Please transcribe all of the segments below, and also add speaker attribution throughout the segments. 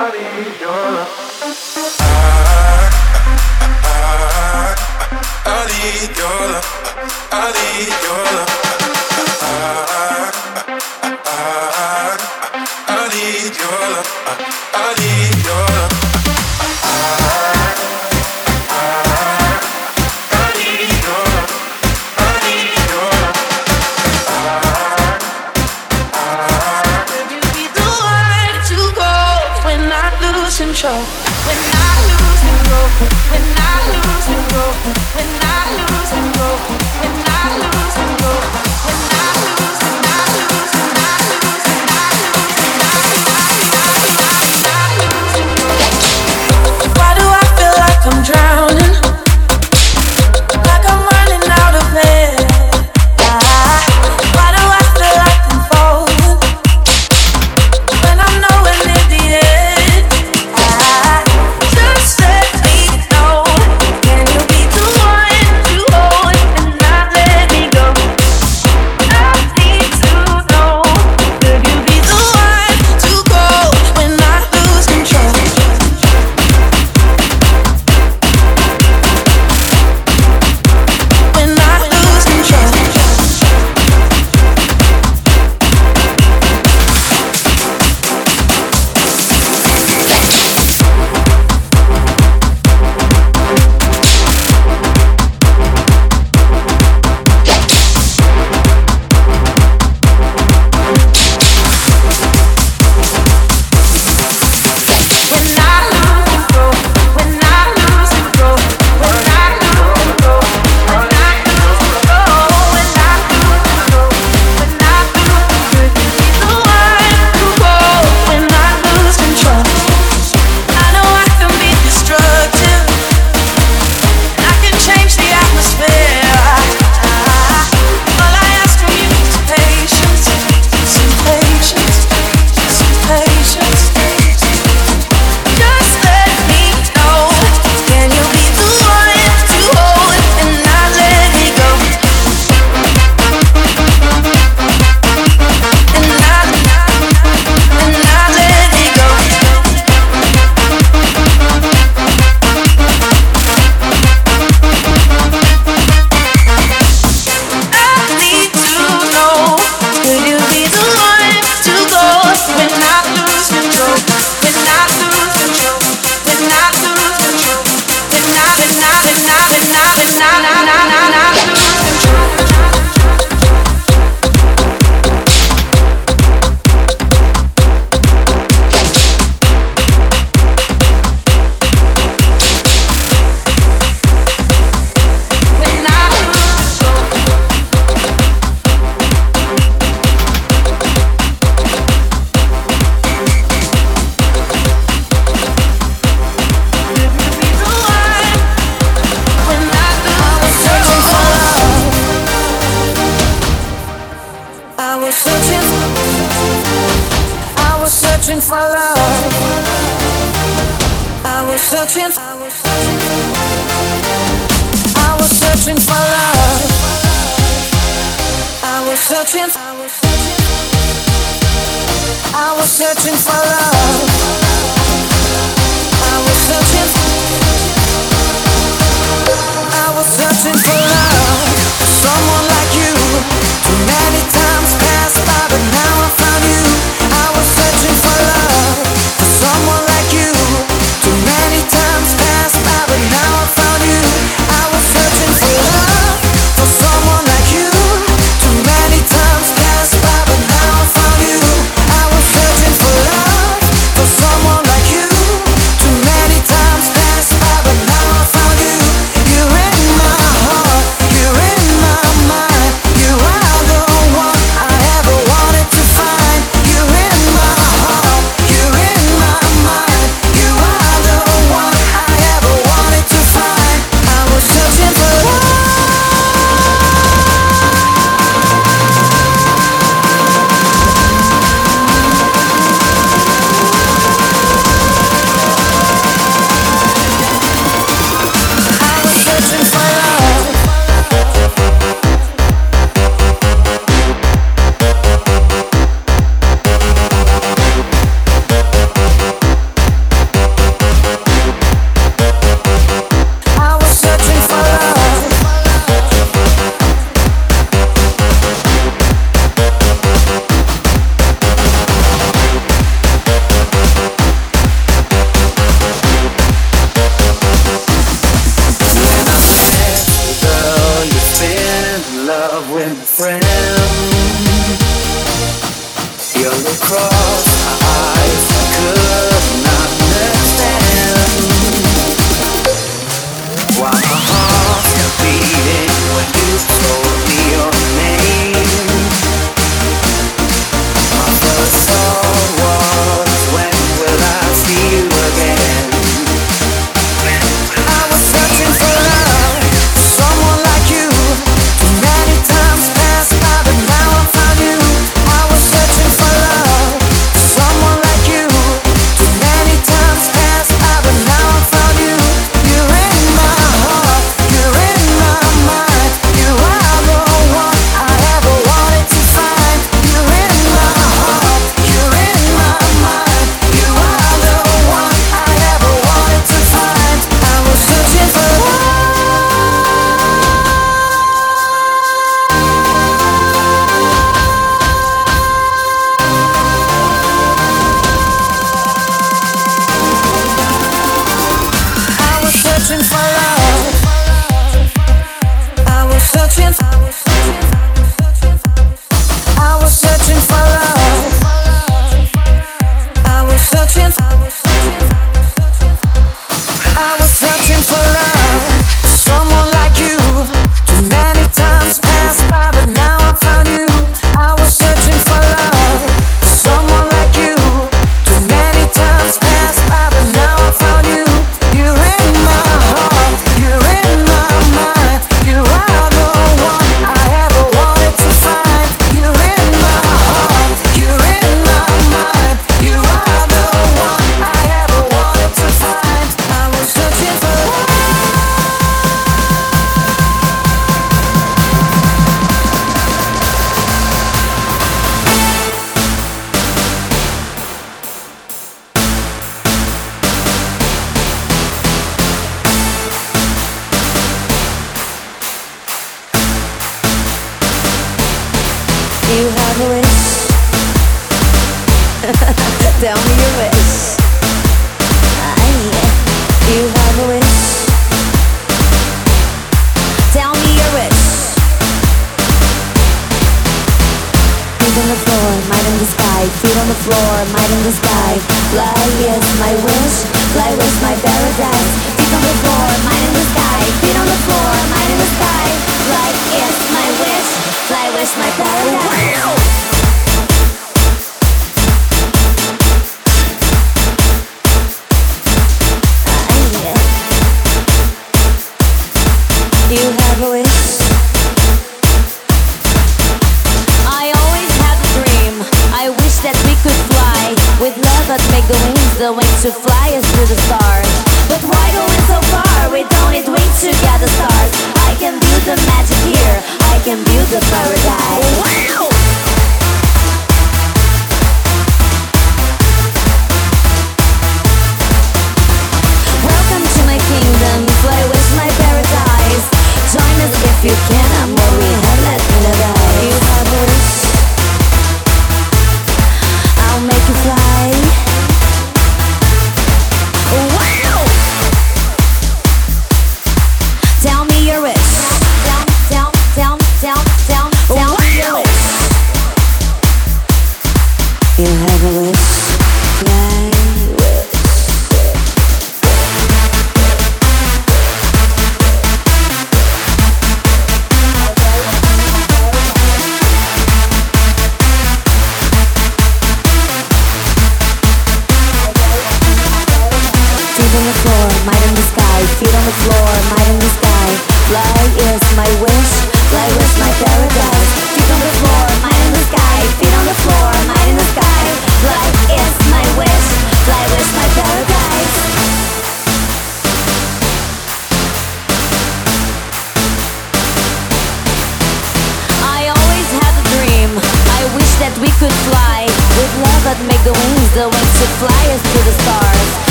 Speaker 1: I need your love. I need your love. I, I, searching for love. I was searching. I was searching for love. I was searching. I was searching for love. Someone like
Speaker 2: you. Too many times passed by, but now I found.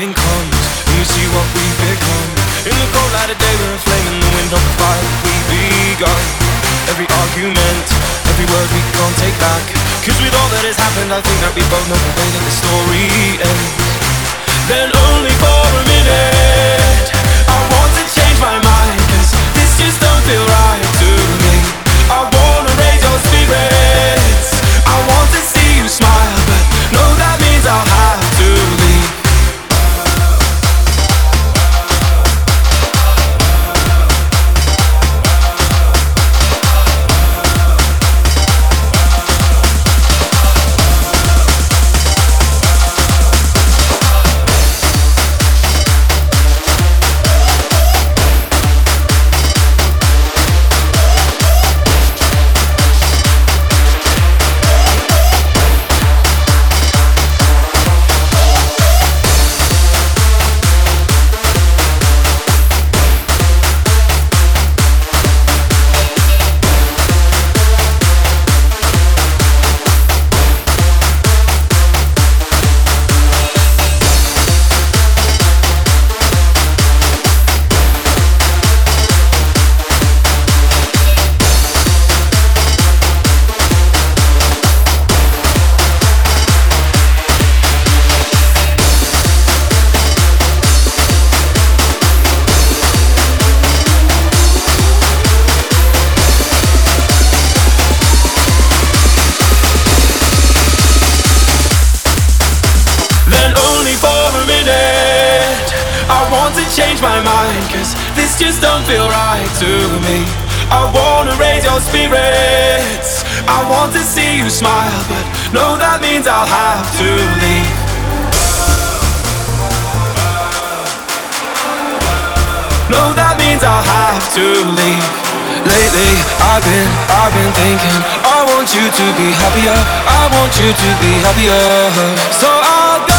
Speaker 2: morning comes and we see what we've become. In the cold light of day, we're a flame in the wind of the fight we've begun. Every argument, every word we can't take back. Cause with all that has happened, I think that we both know the way that the story ends. Then only for a minute, I want to change my mind. Cause this just don't feel right. I want to see you smile, but no, that means I'll have to leave. No, that means I'll have to leave. Lately, I've been, I've been thinking, I want you to be happier. I want you to be happier. So I'll